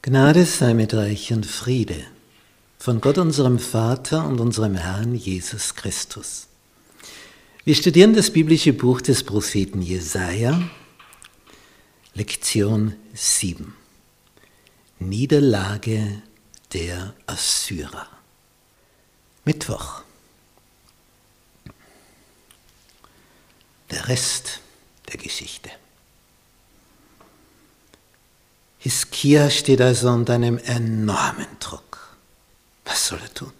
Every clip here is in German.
Gnade sei mit euch und Friede von Gott unserem Vater und unserem Herrn Jesus Christus. Wir studieren das biblische Buch des Propheten Jesaja, Lektion 7. Niederlage der Assyrer. Mittwoch. Der Rest der Geschichte. Hiskia steht also unter einem enormen Druck. Was soll er tun?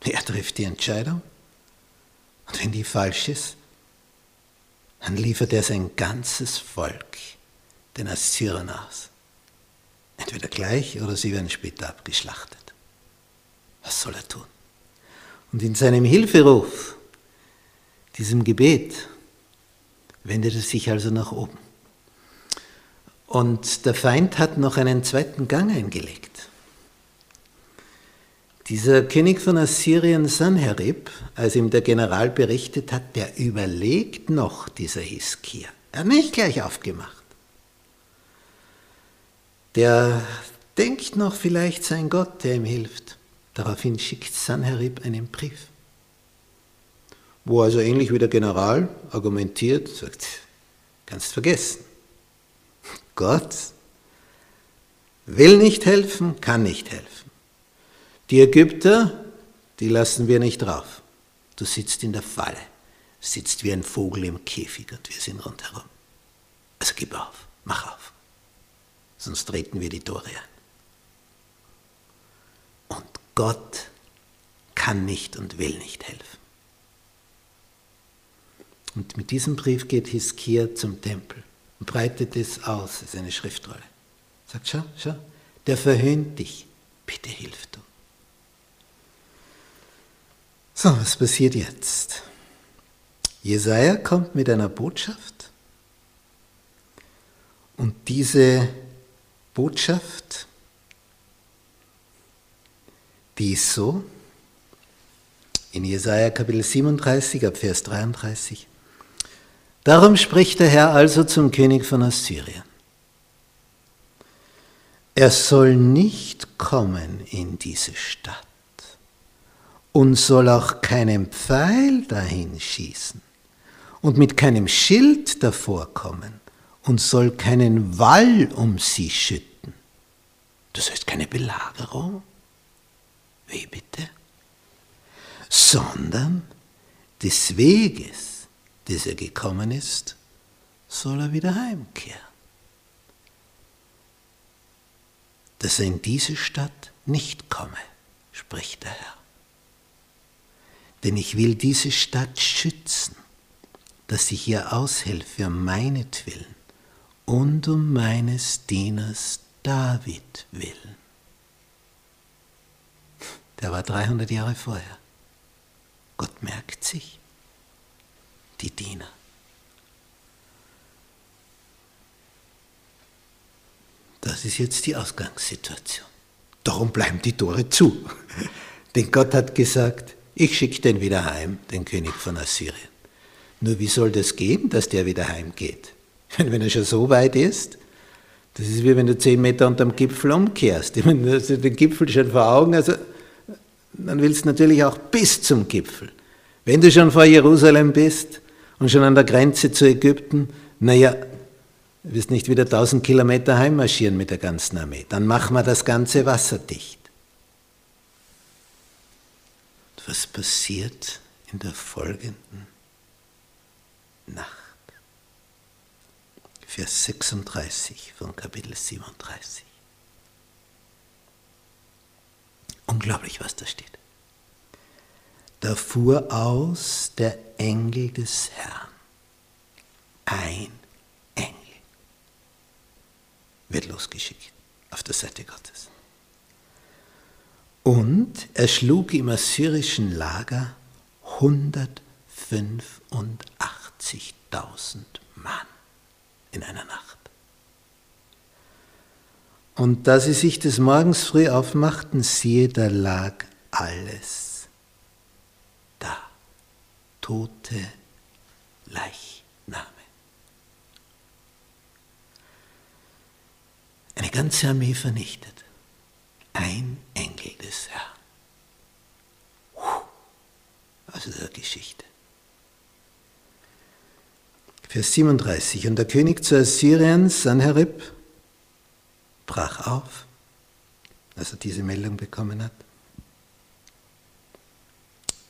Er trifft die Entscheidung. Und wenn die falsch ist, dann liefert er sein ganzes Volk den Assyrern aus. Entweder gleich oder sie werden später abgeschlachtet. Was soll er tun? Und in seinem Hilferuf, diesem Gebet, wendet er sich also nach oben. Und der Feind hat noch einen zweiten Gang eingelegt. Dieser König von Assyrien Sanherib, als ihm der General berichtet hat, der überlegt noch, dieser Hiskia. Er hat nicht gleich aufgemacht. Der denkt noch vielleicht sein Gott, der ihm hilft. Daraufhin schickt Sanherib einen Brief, wo also ähnlich wie der General argumentiert, sagt, kannst vergessen. Gott will nicht helfen, kann nicht helfen. Die Ägypter, die lassen wir nicht drauf. Du sitzt in der Falle, sitzt wie ein Vogel im Käfig und wir sind rundherum. Also gib auf, mach auf, sonst treten wir die Tore ein. Und Gott kann nicht und will nicht helfen. Und mit diesem Brief geht Hiskia zum Tempel breitet es aus, ist eine Schriftrolle. Sagt, schau, schau, der verhöhnt dich, bitte hilf du. So, was passiert jetzt? Jesaja kommt mit einer Botschaft und diese Botschaft, die ist so, in Jesaja Kapitel 37 ab Vers 33. Darum spricht der Herr also zum König von Assyrien. Er soll nicht kommen in diese Stadt und soll auch keinen Pfeil dahin schießen und mit keinem Schild davor kommen und soll keinen Wall um sie schütten. Das heißt keine Belagerung. Wie bitte? Sondern des Weges des er gekommen ist, soll er wieder heimkehren. Dass er in diese Stadt nicht komme, spricht der Herr. Denn ich will diese Stadt schützen, dass ich ihr aushelfe um meinetwillen und um meines Dieners David willen. Der war 300 Jahre vorher. Gott merkt sich die Diener. Das ist jetzt die Ausgangssituation. Darum bleiben die Tore zu. Denn Gott hat gesagt, ich schicke den wieder heim, den König von Assyrien. Nur wie soll das gehen, dass der wieder heimgeht? Wenn er schon so weit ist, das ist wie wenn du zehn Meter unterm Gipfel umkehrst. Ich meine, du den Gipfel schon vor Augen, also dann willst du natürlich auch bis zum Gipfel. Wenn du schon vor Jerusalem bist, und schon an der Grenze zu Ägypten, naja, du wirst nicht wieder 1000 Kilometer heimmarschieren mit der ganzen Armee. Dann machen wir das ganze Wasser dicht. Und was passiert in der folgenden Nacht? Vers 36 von Kapitel 37. Unglaublich, was da steht. Da fuhr aus der Engel des Herrn. Ein Engel wird losgeschickt auf der Seite Gottes. Und er schlug im assyrischen Lager 185.000 Mann in einer Nacht. Und da sie sich des Morgens früh aufmachten, siehe, da lag alles tote Leichname. Eine ganze Armee vernichtet. Ein Engel des Herrn. Also der Geschichte. Vers 37. Und der König zu Assyrien, Sanherib, brach auf, als er diese Meldung bekommen hat,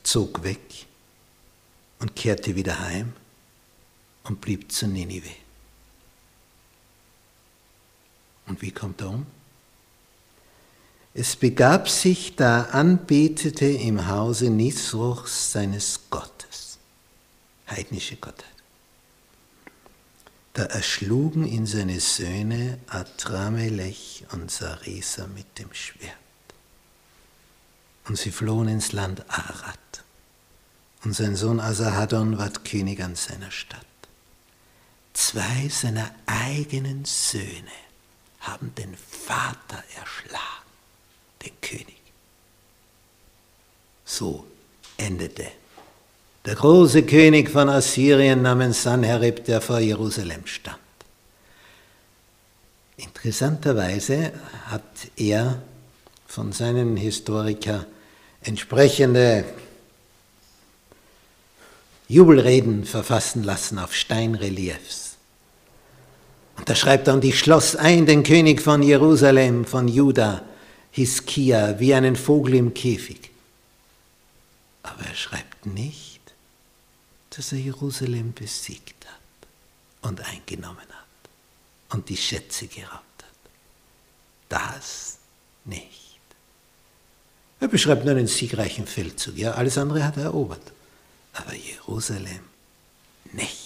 zog weg und kehrte wieder heim und blieb zu Ninive. Und wie kommt er um? Es begab sich, da anbetete im Hause Nisrochs seines Gottes, heidnische Gottheit. Da erschlugen ihn seine Söhne Adramelech und Saresa mit dem Schwert. Und sie flohen ins Land Arad. Und sein Sohn Asahadon ward König an seiner Stadt. Zwei seiner eigenen Söhne haben den Vater erschlagen, den König. So endete der große König von Assyrien namens Sanherib, der vor Jerusalem stand. Interessanterweise hat er von seinen Historikern entsprechende Jubelreden verfassen lassen auf Steinreliefs. Und da schreibt er, und ich schloss ein den König von Jerusalem, von Juda, Hiskia, wie einen Vogel im Käfig. Aber er schreibt nicht, dass er Jerusalem besiegt hat und eingenommen hat und die Schätze geraubt hat. Das nicht. Er beschreibt nur einen siegreichen Feldzug. Ja, alles andere hat er erobert. Aber Jerusalem nicht.